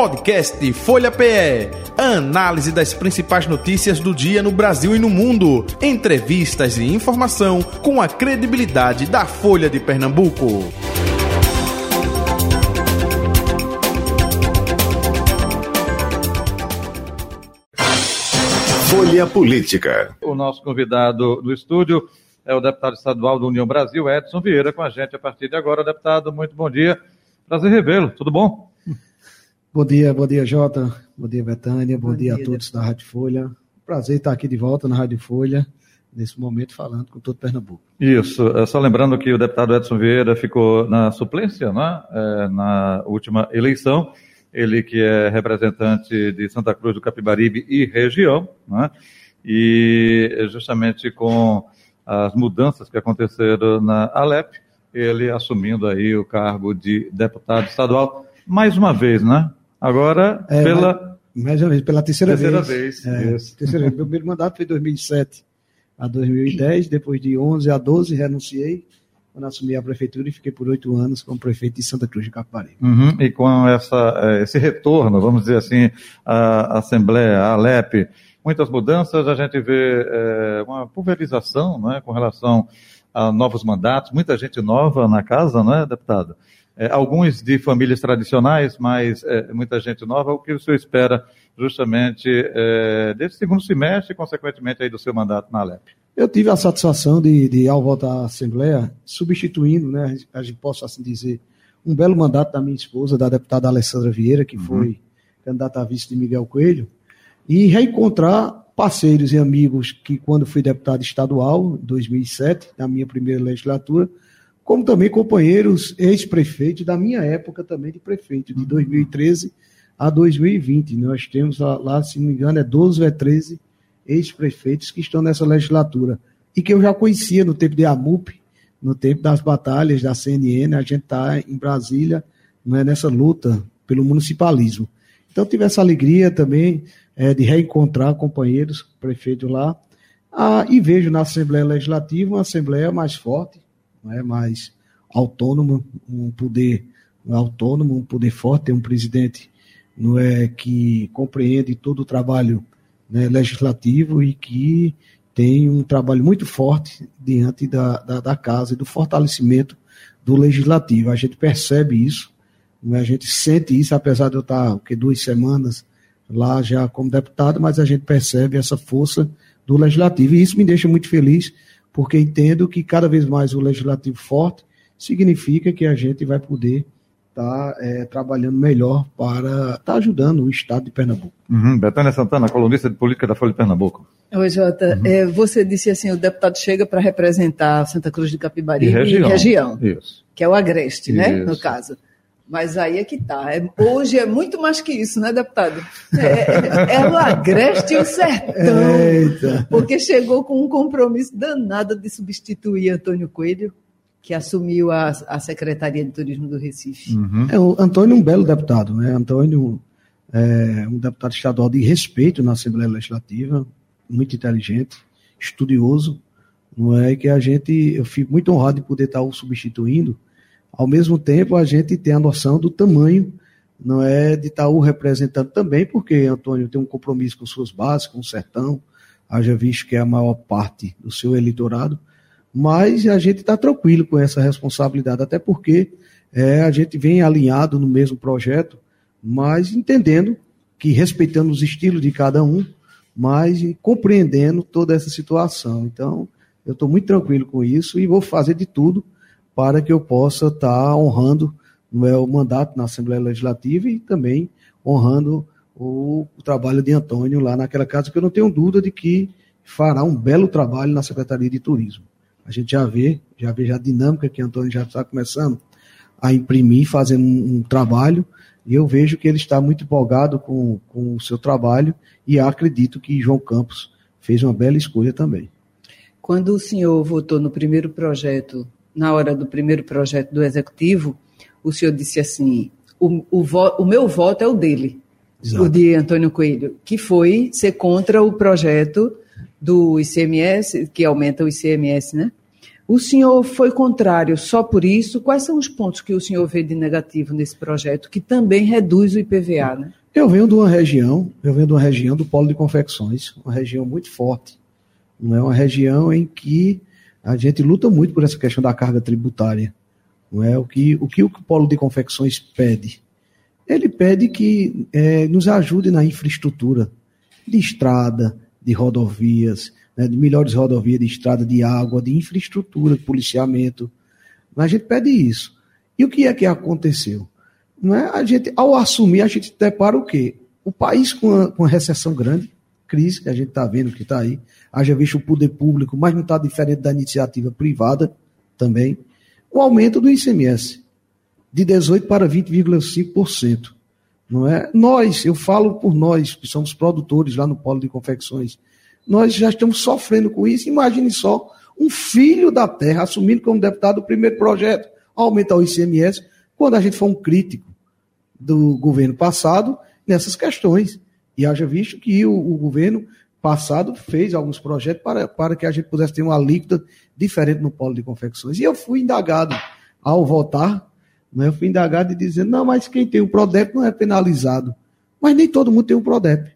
Podcast Folha PE. Análise das principais notícias do dia no Brasil e no mundo. Entrevistas e informação com a credibilidade da Folha de Pernambuco. Folha Política. O nosso convidado do estúdio é o deputado estadual do União Brasil, Edson Vieira, com a gente a partir de agora. Deputado, muito bom dia. Prazer revê-lo. Tudo bom? Bom dia, bom dia, Jota. Bom dia, Betânia. Bom, bom dia, dia, a todos da Rádio Folha. Prazer estar aqui de volta na Rádio Folha, nesse momento falando com todo Pernambuco. Isso. É só lembrando que o deputado Edson Vieira ficou na suplência, né? É, na última eleição ele que é representante de Santa Cruz do Capibaribe e região, né? e justamente com as mudanças que aconteceram na Alep, ele assumindo aí o cargo de deputado estadual, mais uma vez, né? Agora, é, pela... Mais, uma vez, pela terceira, terceira vez. vez. É, terceira vez. Meu primeiro mandato foi em 2007 a 2010, depois de 11 a 12 renunciei, quando assumi a prefeitura e fiquei por oito anos como prefeito de Santa Cruz de Capibaribe. Uhum, e com essa, eh, esse retorno, vamos dizer assim, à Assembleia, à Alep, muitas mudanças, a gente vê é, uma pulverização né, com relação a novos mandatos, muita gente nova na casa, não é, deputado? É, alguns de famílias tradicionais, mas é, muita gente nova. O que o senhor espera justamente é, desse segundo semestre e, consequentemente, aí do seu mandato na Alep? Eu tive a satisfação de, de ao voltar à Assembleia, substituindo, né, a gente possa assim dizer, um belo mandato da minha esposa, da deputada Alessandra Vieira, que uhum. foi candidata a vice de Miguel Coelho, e reencontrar parceiros e amigos que, quando fui deputado estadual, em 2007, na minha primeira legislatura, como também companheiros ex-prefeitos da minha época também de prefeito, de 2013 a 2020. Nós temos lá, se não me engano, é 12 ou é 13 ex-prefeitos que estão nessa legislatura e que eu já conhecia no tempo de AMUP, no tempo das batalhas da CNN, a gente está em Brasília né, nessa luta pelo municipalismo. Então tive essa alegria também é, de reencontrar companheiros, prefeitos lá, ah, e vejo na Assembleia Legislativa uma Assembleia mais forte, né, mais autônoma, um poder autônomo, um poder forte, um presidente não é, que compreende todo o trabalho né, legislativo e que tem um trabalho muito forte diante da, da, da, casa e do fortalecimento do legislativo. A gente percebe isso, né, a gente sente isso, apesar de eu estar que, duas semanas lá já como deputado, mas a gente percebe essa força do legislativo. E isso me deixa muito feliz, porque entendo que cada vez mais o legislativo forte significa que a gente vai poder está é, trabalhando melhor para estar tá ajudando o Estado de Pernambuco. Uhum. Betânia Santana, colunista de política da Folha de Pernambuco. Oi, Jota. Uhum. É, você disse assim, o deputado chega para representar Santa Cruz de Capibaribe e região. E região Isso. Que é o Agreste, né, no caso. Mas aí é que está. É, hoje é muito mais que isso, né, deputado? É, é o Agreste e o Sertão. Eita. Porque chegou com um compromisso danado de substituir Antônio Coelho que assumiu a, a Secretaria de Turismo do Recife. Uhum. É, o Antônio é um belo deputado, né? Antônio é um deputado estadual de respeito na Assembleia Legislativa, muito inteligente, estudioso, não é que a gente, eu fico muito honrado de poder estar o substituindo. Ao mesmo tempo, a gente tem a noção do tamanho, não é de estar o representando também, porque Antônio tem um compromisso com suas bases, com o sertão, haja visto que é a maior parte do seu eleitorado, mas a gente está tranquilo com essa responsabilidade, até porque é, a gente vem alinhado no mesmo projeto, mas entendendo que respeitando os estilos de cada um, mas compreendendo toda essa situação. Então, eu estou muito tranquilo com isso e vou fazer de tudo para que eu possa estar tá honrando o meu mandato na Assembleia Legislativa e também honrando o, o, trabalho de Antônio lá naquela casa, que eu não tenho dúvida de que fará um belo trabalho na Secretaria de Turismo. A gente já vê, já vê já a dinâmica que Antônio já está começando a imprimir, fazendo um, um, trabalho, e eu vejo que ele está muito empolgado com, com o seu trabalho, e acredito que João Campos fez uma bela escolha também. Quando o senhor votou no primeiro projeto, na hora do primeiro projeto do Executivo, o senhor disse assim: o, o, o meu voto é o dele, Exato. o de Antônio Coelho, que foi ser contra o projeto do ICMS, que aumenta o ICMS, né? O senhor foi contrário só por isso? Quais são os pontos que o senhor vê de negativo nesse projeto, que também reduz o IPVA, né? Eu venho de uma região, eu venho de uma região do polo de confecções, uma região muito forte. Não é uma região em que a gente luta muito por essa questão da carga tributária. Não é o que o que o polo de confecções pede? Ele pede que é, nos ajude na infraestrutura de estrada, de rodovias, né, de melhores rodovias, de estrada, de água, de infraestrutura, de policiamento. A gente pede isso. E o que é que aconteceu? Não é? A gente, ao assumir, a gente depara o quê? O país com uma, com uma recessão grande, crise que a gente está vendo que está aí, haja visto o poder público, mas não está diferente da iniciativa privada também, o aumento do ICMS de 18% para 20,5%. Não é? Nós, eu falo por nós, que somos produtores lá no Polo de Confecções, nós já estamos sofrendo com isso. Imagine só um filho da terra assumindo como deputado o primeiro projeto, aumentar o ICMS, quando a gente for um crítico do governo passado nessas questões. E haja visto que o, o governo passado fez alguns projetos para, para que a gente pudesse ter uma alíquota diferente no polo de confecções. E eu fui indagado ao votar, né, eu fui indagado e dizendo, não, mas quem tem o PRODEP não é penalizado. Mas nem todo mundo tem o PRODEP.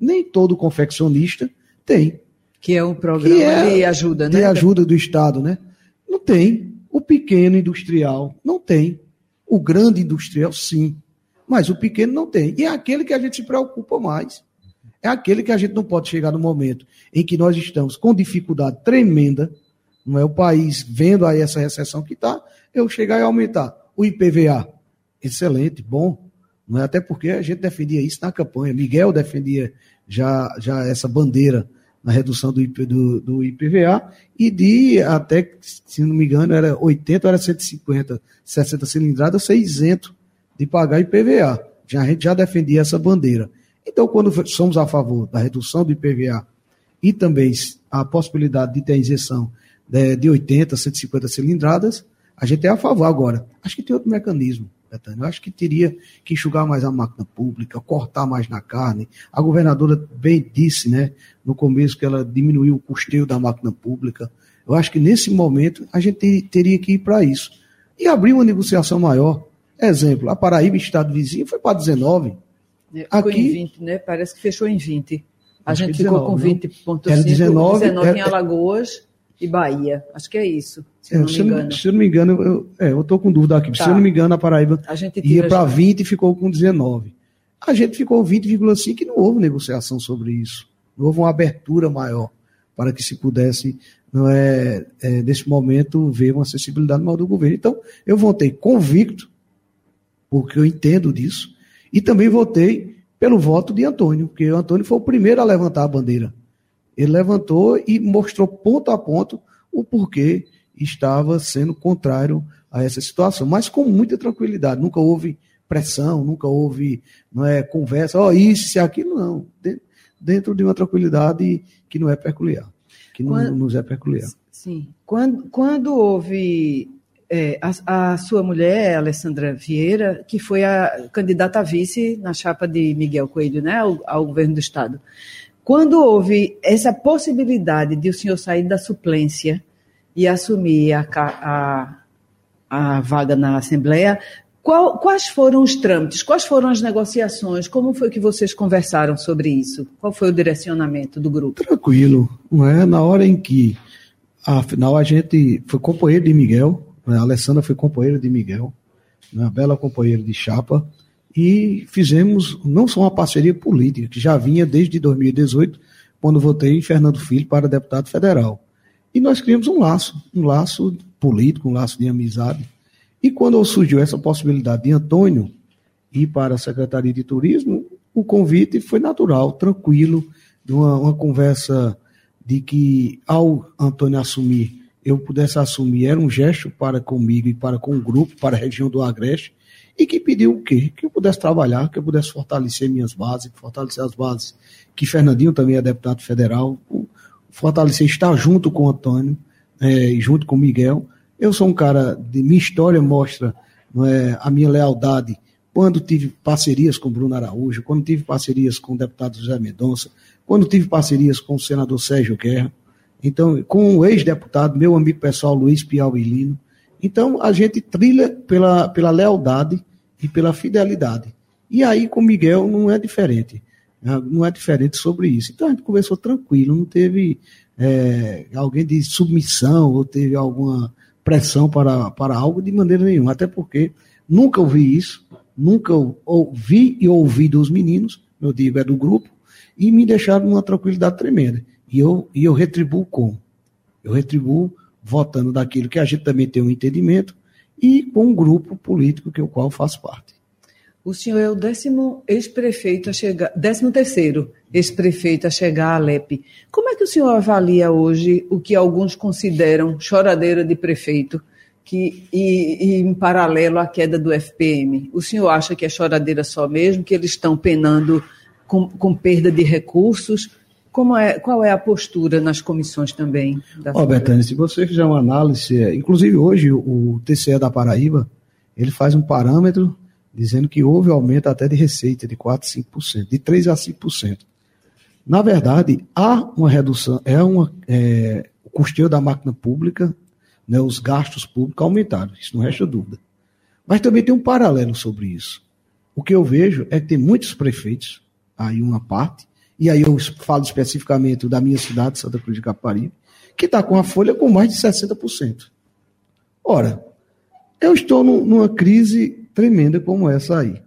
Nem todo confeccionista tem. Que é um programa é de ajuda, né? De ajuda do Estado, né? Não tem. O pequeno industrial não tem. O grande industrial, sim. Mas o pequeno não tem. E é aquele que a gente se preocupa mais. É aquele que a gente não pode chegar no momento em que nós estamos com dificuldade tremenda, não é o país vendo aí essa recessão que está, eu chegar e aumentar o IPVA. Excelente, bom. Não é até porque a gente defendia isso na campanha. Miguel defendia já, já essa bandeira na redução do, IP, do, do, IPVA e de até, se não me engano, era 80 ou era 150, 60 cilindradas, ser isento de pagar IPVA. Já, a gente já defendia essa bandeira. Então, quando somos a favor da redução do IPVA e também a possibilidade de ter isenção de, de 80, 150 cilindradas, a gente é a favor. Agora, acho que tem outro mecanismo. Betânia. Eu acho que teria que enxugar mais a máquina pública, cortar mais na carne. A governadora bem disse, né, no começo, que ela diminuiu o custeio da máquina pública. Eu acho que nesse momento a gente teria que ir para isso. E abrir uma negociação maior. Exemplo, a Paraíba, estado vizinho, foi para 19. Ficou Aqui, em 20, né? Parece que fechou em 20. A gente ficou 19, com 20,5, 19, 19 era, em Alagoas e Bahia. Acho que é isso, se é, não me engano. Se eu não me engano, eu, é, eu tô com dúvida aqui. Tá. Se eu não me engano, a Paraíba a ia para 20 e ficou com 19. A gente ficou 20,5 e não houve negociação sobre isso. Não houve uma abertura maior para que se pudesse, não é, é nesse momento, ver uma acessibilidade maior do governo. Então, eu votei convicto, porque eu entendo disso, e também votei pelo voto de Antônio, porque o Antônio foi o primeiro a levantar a bandeira. Ele levantou e mostrou ponto a ponto o porquê estava sendo contrário a essa situação, mas com muita tranquilidade. Nunca houve pressão, nunca houve não é, conversa, ó, oh, isso, e aquilo, não. Dentro de uma tranquilidade que não é peculiar, que não quando, nos é peculiar. Sim. Quando, quando houve é, a, a, sua mulher, Alessandra Vieira, que foi a candidata a vice na chapa de Miguel Coelho, né, ao, ao governo do Estado. Quando houve essa possibilidade de o senhor sair da suplência e assumir a, a, a vaga na Assembleia, qual, quais foram os trâmites? Quais foram as negociações? Como foi que vocês conversaram sobre isso? Qual foi o direcionamento do grupo? Tranquilo, não é? Na hora em que, afinal, a gente foi companheiro de Miguel? A Alessandra foi companheira de Miguel, uma né? bela companheira de chapa, e fizemos não só uma parceria política, que já vinha desde 2018, quando votei em Fernando Filho para deputado federal. E nós criamos um laço, um laço político, um laço de amizade. E quando surgiu essa possibilidade de Antônio ir para a Secretaria de Turismo, o convite foi natural, tranquilo, de uma, uma conversa de que ao Antônio assumir, eu pudesse assumir, era um gesto para comigo e para com o grupo, para a região do Agreste, e que pediu o quê? Que eu pudesse trabalhar, que eu pudesse fortalecer minhas bases, fortalecer as bases, que Fernandinho também é deputado federal, fortalecer, estar junto com o Antônio é, junto com o Miguel. Eu sou um cara, de minha história mostra é, a minha lealdade quando tive parcerias com Bruno Araújo, quando tive parcerias com o deputado José Mendonça, quando tive parcerias com o senador Sérgio Guerra. Então, com o ex-deputado, meu amigo pessoal Luiz Piauilino. Então, a gente trilha pela, pela lealdade e pela fidelidade. E aí, com Miguel, não é diferente. Né? Não é diferente sobre isso. Então, a gente conversou tranquilo, não teve é, alguém de submissão ou teve alguma pressão para, para algo de maneira nenhuma. Até porque nunca ouvi isso, nunca ouvi e ouvi dos meninos, eu digo, é do grupo, e me deixaram numa tranquilidade tremenda. E eu, e eu retribuo como? Eu retribuo votando daquilo que a gente também tem um entendimento e com um grupo político que o qual faço parte. O senhor é o décimo ex-prefeito a chegar, décimo terceiro ex-prefeito a chegar à Alep. Como é que o senhor avalia hoje o que alguns consideram choradeira de prefeito que, e, e em paralelo à queda do FPM? O senhor acha que é choradeira só mesmo, que eles estão penando com, com perda de recursos? Como é, qual é a postura nas comissões também? Ó, oh, Betânia, se você fizer uma análise, é, inclusive hoje o TCE da Paraíba, ele faz um parâmetro dizendo que houve aumento até de receita de 4, 5%, de 3 a 5%. Na verdade, há uma redução, é uma, é, o custeio da máquina pública, né, os gastos públicos aumentaram, isso não resta dúvida. Mas também tem um paralelo sobre isso. O que eu vejo é que tem muitos prefeitos, aí uma parte, e aí eu falo especificamente da minha cidade, Santa Cruz de Caparibe, que está com a folha com mais de 60%. Ora, eu estou numa crise tremenda como essa aí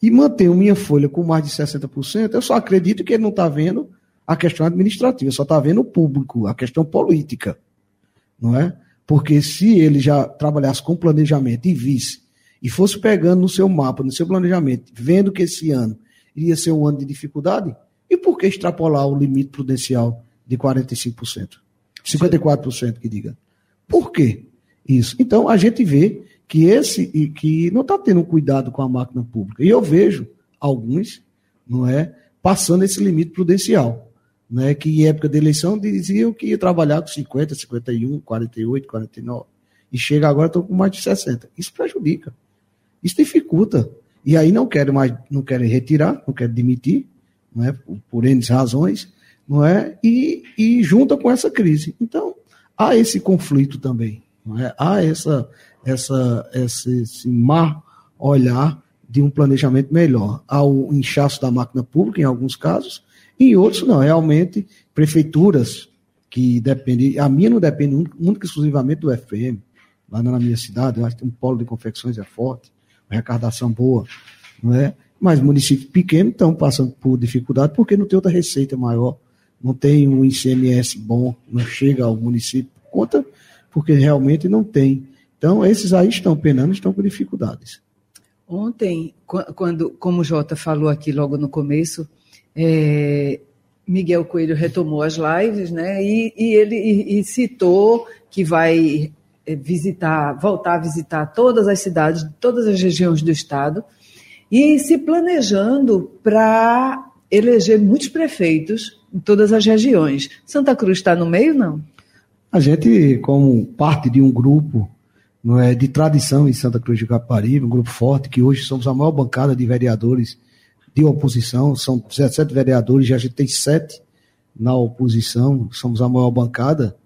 e mantenho minha folha com mais de 60%, eu só acredito que ele não está vendo a questão administrativa, só está vendo o público, a questão política. Não é? Porque se ele já trabalhasse com planejamento e visse, e fosse pegando no seu mapa, no seu planejamento, vendo que esse ano iria ser um ano de dificuldade, e por que extrapolar o limite prudencial de 45%? 54% que diga. Por quê isso? Então a gente vê que esse e que não está tendo cuidado com a máquina pública. E eu vejo alguns, não é, passando esse limite prudencial, né, que em época de eleição diziam que ia trabalhar com 50, 51, 48, 49 e chega agora estão com mais de 60. Isso prejudica. Isso dificulta. E aí não querem mais, não querem retirar, não querem demitir, não é, por, N razões, não é? E, e junta com essa crise. Então, há esse conflito também, não é? Há essa essa, esse, esse má olhar de um planejamento melhor. Ao inchaço da máquina pública, em alguns casos, em outros não. Realmente, prefeituras que dependem, a minha não depende única e exclusivamente do FM, lá na minha cidade, eu acho que um polo de confecções é forte, uma arrecadação boa, não é? Mas municípios pequenos estão passando por dificuldade porque não tem outra receita maior, não tem um ICMS bom, não chega ao município, conta porque realmente não tem. Então, esses aí estão penando, estão com dificuldades. Ontem, quando, como o Jota falou aqui logo no começo, é, Miguel Coelho retomou as lives, né? E, e ele e, e citou que vai é, visitar, voltar a visitar todas as cidades, todas as regiões do estado, e se planejando para eleger muitos prefeitos em todas as regiões. Santa Cruz está no meio, não? A gente, como parte de um grupo não é, de tradição em Santa Cruz de Caparibe, um grupo forte, que hoje somos a maior bancada de vereadores de oposição, são 17 vereadores, e a gente tem sete na oposição, somos a maior bancada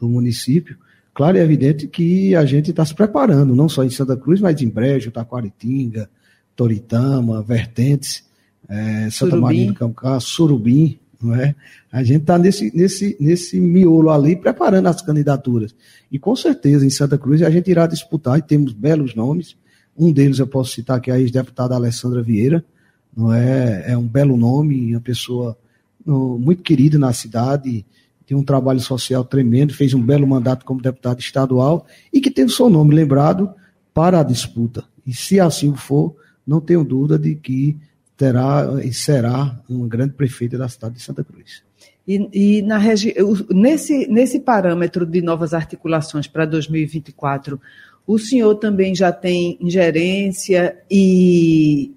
do município. Claro e evidente que a gente está se preparando, não só em Santa Cruz, mas em Brejo, Taquaritinga, Toritama, Vertentes, é, Santa. Maria do Camcá, Surubim, não é? A gente está nesse, nesse, nesse miolo ali preparando as candidaturas. E com certeza em Santa Cruz a gente irá disputar e temos belos nomes. Um deles eu posso citar que é a ex-deputada Alessandra Vieira, não é? É um belo nome, uma pessoa no, muito querida na cidade, tem um trabalho social tremendo, fez um belo mandato como deputado estadual e que teve seu nome lembrado para a disputa. E se assim for, não tenho dúvida de que terá e será uma grande prefeita da cidade de Santa Cruz. E, e na regi... nesse, nesse parâmetro de novas articulações para 2024, o senhor também já tem ingerência e,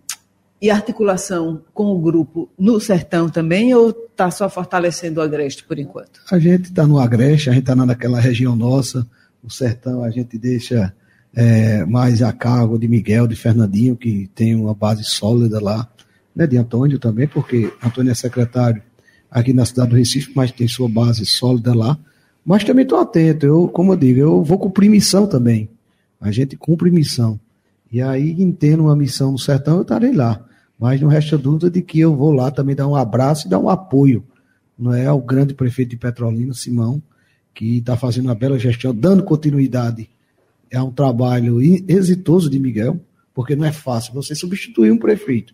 e articulação com o grupo no Sertão também, ou está só fortalecendo o Agreste por enquanto? A gente está no Agreste, a gente está naquela região nossa, o Sertão a gente deixa é, mais a cargo de Miguel, de Fernandinho, que tem uma base sólida lá né, de Antônio também, porque Antônio é secretário aqui na cidade do Recife, mas tem sua base sólida lá. Mas também estou atento, eu, como eu digo, eu vou cumprir missão também. A gente cumpre missão. E aí, entendo uma missão no sertão, eu estarei lá. Mas não resta dúvida de que eu vou lá também dar um abraço e dar um apoio não é, ao grande prefeito de Petrolina, Simão, que está fazendo uma bela gestão, dando continuidade. É um trabalho exitoso de Miguel, porque não é fácil você substituir um prefeito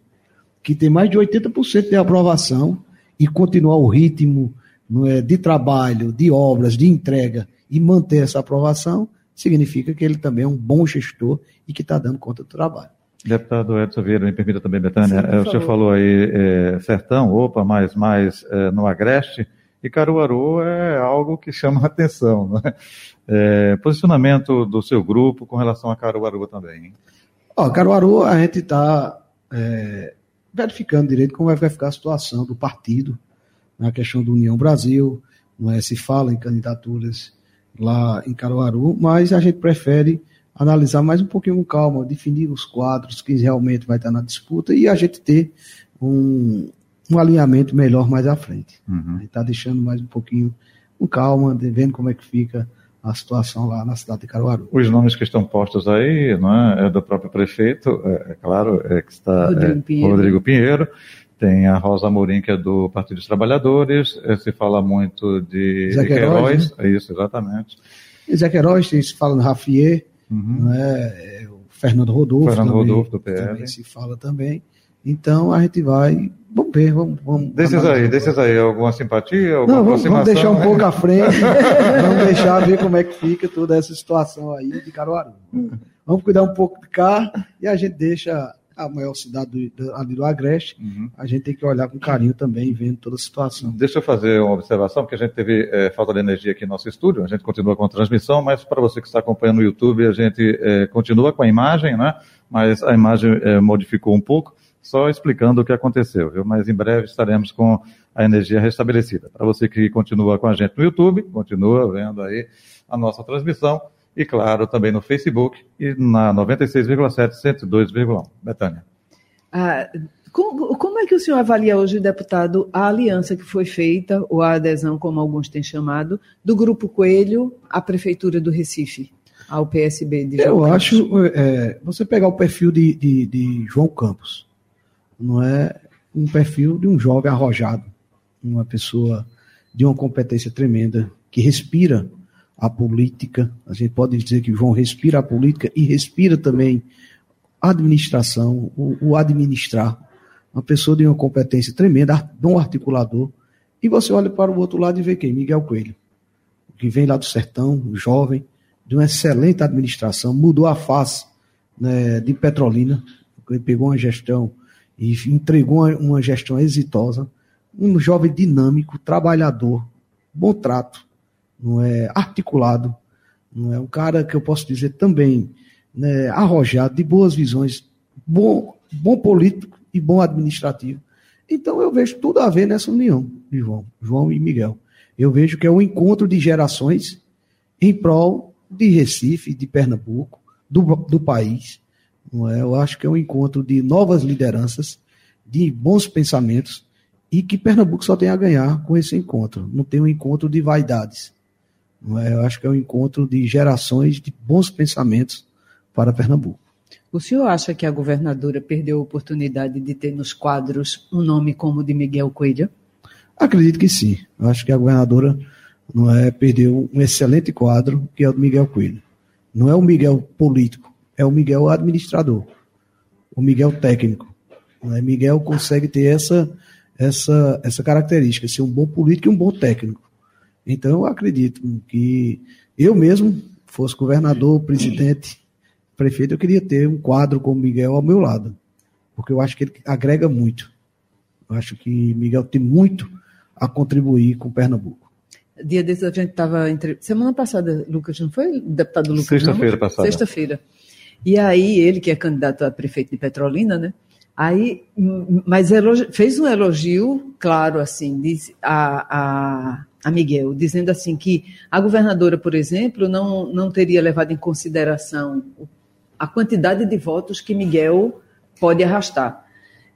que tem mais de 80% de aprovação e continuar o ritmo não é, de trabalho, de obras, de entrega e manter essa aprovação, significa que ele também é um bom gestor e que está dando conta do trabalho. Deputado Edson Vieira, me permita também, Betânia, Sim, é, o senhor falou aí é, sertão, opa, mas mais é, no agreste, e Caruaru é algo que chama a atenção. Né? É, posicionamento do seu grupo com relação a Caruaru também. Ó, Caruaru, a gente está é, verificando direito como vai ficar a situação do partido na questão do União Brasil, não é, se fala em candidaturas lá em Caruaru, mas a gente prefere analisar mais um pouquinho com calma, definir os quadros que realmente vai estar na disputa e a gente ter um, um alinhamento melhor mais à frente. Uhum. A gente está deixando mais um pouquinho com calma, vendo como é que fica a situação lá na cidade de Caruaru. Os nomes que estão postos aí, não é, é do próprio prefeito, é, é claro, é que está Rodrigo, é, Pinheiro. Rodrigo Pinheiro, tem a Rosa Amorim, que é do Partido dos Trabalhadores, é, se fala muito de, Zé Queiroz, né? é isso, exatamente. Zé Queiroz, se fala no Rafier, uhum. né, é, o Fernando Rodolfo, Fernando também, Rodolfo do PL. também se fala também. Então a gente vai, vamos ver, vamos. vamos desses aí, desses aí, alguma simpatia, alguma Não, vamos, vamos deixar um pouco à frente, vamos deixar ver como é que fica toda essa situação aí de Caruaru. Vamos cuidar um pouco de cá e a gente deixa a maior cidade do, ali do Agreste, uhum. a gente tem que olhar com carinho também, vendo toda a situação. Deixa eu fazer uma observação, porque a gente teve é, falta de energia aqui no nosso estúdio, a gente continua com a transmissão, mas para você que está acompanhando no YouTube, a gente é, continua com a imagem, né? Mas a imagem é, modificou um pouco, só explicando o que aconteceu, viu? Mas em breve estaremos com a energia restabelecida. Para você que continua com a gente no YouTube, continua vendo aí a nossa transmissão e, claro, também no Facebook e na 96,7, 102,1. Betânia. Ah, como, como, é que o senhor avalia hoje, deputado, a aliança que foi feita, ou a adesão, como alguns têm chamado, do Grupo Coelho à Prefeitura do Recife, ao PSB de João Eu Campos? acho, é, você pegar o perfil de, de, de João Campos, não é um perfil de um jovem arrojado, uma pessoa de uma competência tremenda, que respira a política. A gente pode dizer que João respira a política e respira também a administração, o, o administrar. Uma pessoa de uma competência tremenda, bom articulador. E você olha para o outro lado e vê quem? Miguel Coelho, que vem lá do sertão, jovem, de uma excelente administração, mudou a face né, de Petrolina, ele pegou uma gestão e entregou uma, gestão exitosa, um jovem dinâmico, trabalhador, bom trato, não é articulado, não é um cara que eu posso dizer também né, arrojado, de boas visões, bom, bom político e bom administrativo. Então eu vejo tudo a ver nessa união de João, João e Miguel. Eu vejo que é um encontro de gerações em prol de Recife, de Pernambuco, do, do país. Não é? Eu acho que é um encontro de novas lideranças, de bons pensamentos, e que Pernambuco só tem a ganhar com esse encontro. Não tem um encontro de vaidades. É? Eu acho que é um encontro de gerações de bons pensamentos para Pernambuco. O senhor acha que a governadora perdeu a oportunidade de ter nos quadros um nome como o de Miguel Coelho? Acredito que sim. Eu acho que a governadora não é, perdeu um excelente quadro, que é o de Miguel Coelho. Não é o Miguel político, é o Miguel administrador, o Miguel técnico. É? Miguel consegue ter essa, essa, essa característica, ser um bom político e um bom técnico. Então, eu acredito que eu mesmo, fosse governador, presidente, prefeito, eu queria ter um quadro como Miguel ao meu lado, porque eu acho que ele agrega muito. Eu acho que Miguel tem muito a contribuir com Pernambuco. Dia desses a gente estava. Entre... Semana passada, Lucas, não foi? Deputado Lucas? Sexta-feira passada. Sexta-feira. E aí, ele, que é candidato a prefeito de Petrolina, né? Aí, mas elogio, fez um elogio, claro, assim, diz, a, a, a Miguel, dizendo assim que a governadora, por exemplo, não, não teria levado em consideração a quantidade de votos que Miguel pode arrastar.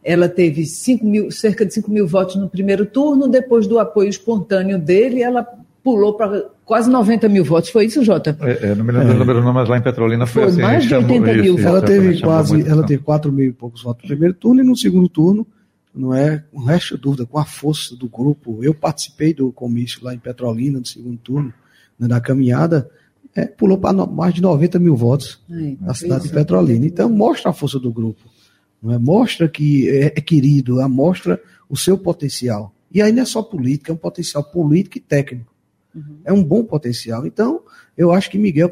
ela teve mil, cerca de 5 mil votos no primeiro turno, depois do apoio espontâneo dele, ela pulou para quase 90 mil votos. Foi isso, Jota? É, é, não me lembro é. do número, não, mas lá em Petrolina foi, foi assim. Mais de 80 mil votos. Ela teve quase, ela teve 4 mil e poucos votos no primeiro turno e no segundo turno, não é, com resto de dúvida, com a força do grupo. Eu participei do comício lá em Petrolina, no segundo turno, né, na caminhada, é, pulou para mais de 90 mil votos Ai, na cidade de Petrolina. Então, mostra a força do grupo. Não é? Mostra que é, é querido, mostra o seu potencial. E aí não é só política, é um potencial político e técnico. Uhum. É um bom potencial. Então, eu acho que Miguel,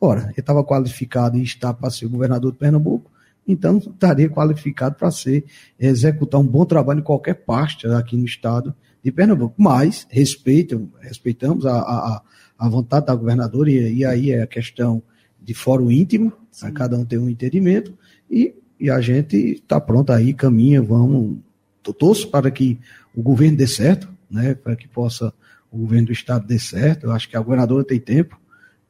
ora, ele estava qualificado e está para ser governador de Pernambuco, então estaria qualificado para ser executar um bom trabalho em qualquer pasta aqui no estado de Pernambuco. Mas respeito, respeitamos a, a, a vontade da governadora, e, e aí é a questão de fórum íntimo, cada um tem um entendimento, e, e a gente está pronto aí, caminha, vamos, torço para que o governo dê certo, né, para que possa o governo do estado dê certo. Eu acho que a governadora tem tempo,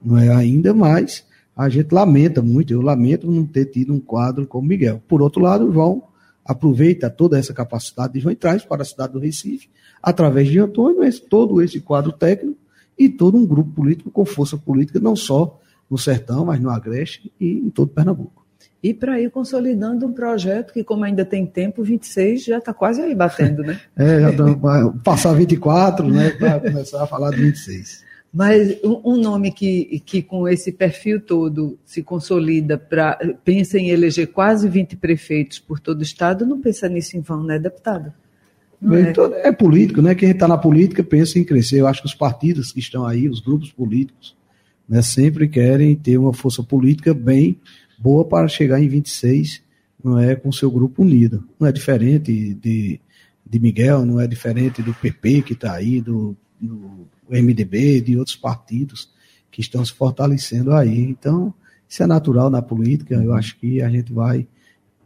não é ainda, mas a gente lamenta muito, eu lamento não ter tido um quadro como Miguel. Por outro lado, o João aproveita toda essa capacidade de João e traz para a cidade do Recife, através de Antônio, esse, todo esse quadro técnico e todo um grupo político com força política, não só no Sertão, mas no Agreste e em todo Pernambuco e para ir consolidando um projeto que, como ainda tem tempo, 26 já está quase aí batendo, né? é, já vai passar 24, né? Para começar a falar de 26. Mas um nome que, que com esse perfil todo se consolida, pra, pensa em eleger quase 20 prefeitos por todo o Estado, não pensa nisso em vão, né, deputado? É. é. político, né? Quem está na política pensa em crescer. Eu acho que os partidos que estão aí, os grupos políticos, né, sempre querem ter uma força política bem boa para chegar em 26, não é com seu grupo unido. Não é diferente de, de Miguel, não é diferente do PP que está aí, do, do MDB, de outros partidos que estão se fortalecendo aí. Então, isso é natural na política. Eu acho que a gente vai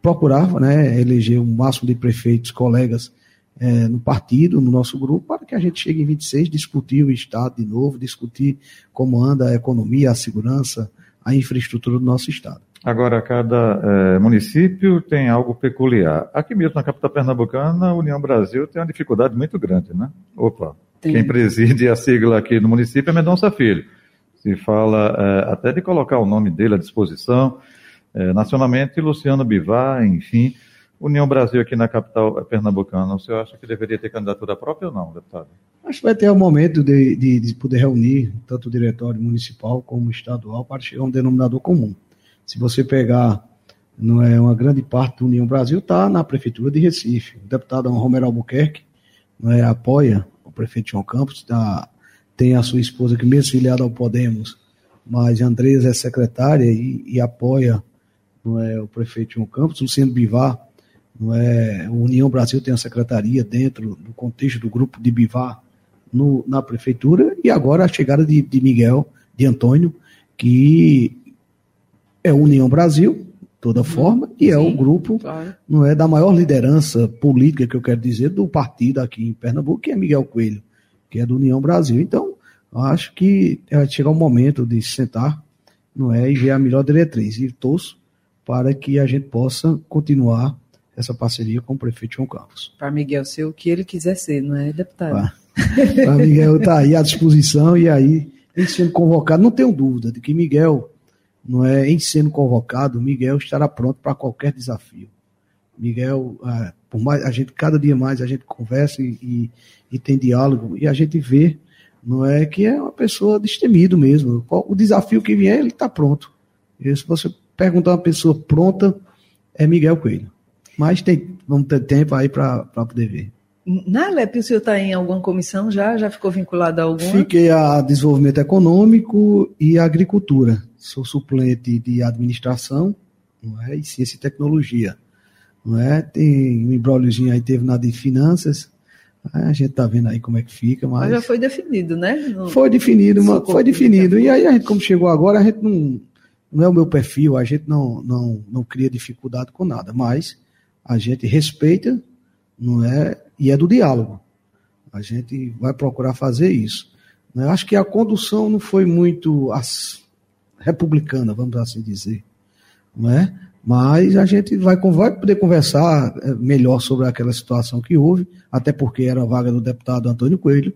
procurar né, eleger o máximo de prefeitos, colegas é, no partido, no nosso grupo, para que a gente chegue em 26, discutir o Estado de novo, discutir como anda a economia, a segurança, a infraestrutura do nosso Estado. Agora, cada é, município tem algo peculiar. Aqui mesmo na capital pernambucana, a União Brasil tem uma dificuldade muito grande, né? Opa, tem. quem preside a sigla aqui no município é Mendonça Filho. Se fala é, até de colocar o nome dele à disposição. É, nacionalmente, Luciano Bivar, enfim. União Brasil aqui na capital pernambucana, você acha que deveria ter candidatura própria ou não, deputado? Acho que vai ter o um momento de, de, de poder reunir tanto o diretório municipal como o estadual para chegar a um denominador comum. Se você pegar, não é uma grande parte do União Brasil está na prefeitura de Recife. O deputado Romero Albuquerque, não é apoia o prefeito João Campos, tá, tem a sua esposa que mesmo filiada ao Podemos, mas Andresa é secretária e, e apoia não é, o prefeito João Campos, Luciano Bivar, não é, o União Brasil tem a secretaria dentro do contexto do grupo de Bivar no, na prefeitura, e agora a chegada de, de Miguel, de Antônio, que é União Brasil, toda uhum. forma, e é o grupo, claro. não é da maior liderança política que eu quero dizer do partido aqui em Pernambuco, que é Miguel Coelho, que é do União Brasil. Então, acho que vai chegar o momento de sentar, não é, e ver a melhor diretriz. E torço para que a gente possa continuar essa parceria com o prefeito João Campos. Para Miguel ser o que ele quiser ser, não é, deputado? Para Miguel está aí à disposição e aí, ele sendo convocado, não tenho dúvida de que Miguel não é, em sendo convocado, Miguel estará pronto para qualquer desafio. Miguel, é, por mais a gente cada dia mais a gente conversa e, e, e, tem diálogo e a gente vê, não é que é uma pessoa destemido mesmo. O desafio que vier ele está pronto. E se você perguntar uma pessoa pronta é Miguel Coelho. Mas tem, vamos ter tempo aí para poder ver. Na Alep, o senhor está em alguma comissão já? Já ficou vinculado a alguma? Fiquei a desenvolvimento econômico e agricultura sou suplente de administração não é? e ciência e tecnologia. Não é? Tem um embróliozinho aí, teve na de finanças. A gente está vendo aí como é que fica, mas... mas já foi definido, né? No... Foi definido, mas foi definido. E aí a gente, como chegou agora, a gente não, não é o meu perfil, a gente não, não, não cria dificuldade com nada, mas a gente respeita, não é? E é do diálogo. A gente vai procurar fazer isso. Eu acho que a condução não foi muito republicana, vamos assim dizer, não é? Mas a gente vai, vai poder conversar é, melhor sobre aquela situação que houve, até porque era a vaga do deputado Antônio Coelho,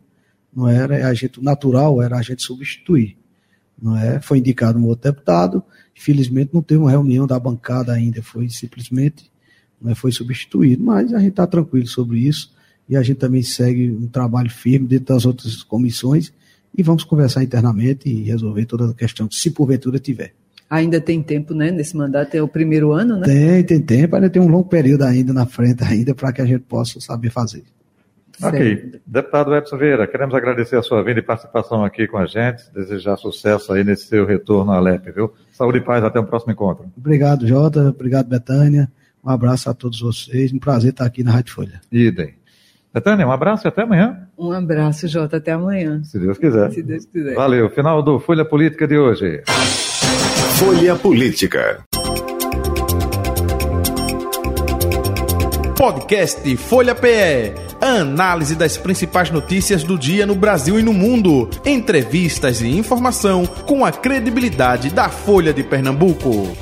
não era é a gente natural, era a gente substituir. Não é? Foi indicado um outro deputado, infelizmente não teve uma reunião da bancada ainda, foi simplesmente não é, foi substituído, mas a gente está tranquilo sobre isso e a gente também segue um trabalho firme dentro das outras comissões e vamos conversar internamente e resolver toda a questão, se porventura tiver. Ainda tem tempo, né? Nesse mandato é o primeiro ano, né? Tem, tem tempo, ainda tem um longo período ainda na frente ainda para que a gente possa saber fazer. Ok. Deputado Edson Vieira, queremos agradecer a sua vinda e participação aqui com a gente, desejar sucesso aí nesse seu retorno à Alep, viu? Saúde e paz, até o próximo encontro. Obrigado, Jota, obrigado, Betânia. Um abraço a todos vocês, um prazer estar aqui na Rádio Folha. Idem. Betânia, um abraço e até amanhã. Um abraço, Jota, até amanhã. Se Deus quiser. Se Deus quiser. Valeu. Final do Folha Política de hoje. Folha Política. Podcast Folha PE. Análise das principais notícias do dia no Brasil e no mundo. Entrevistas e informação com a credibilidade da Folha de Pernambuco.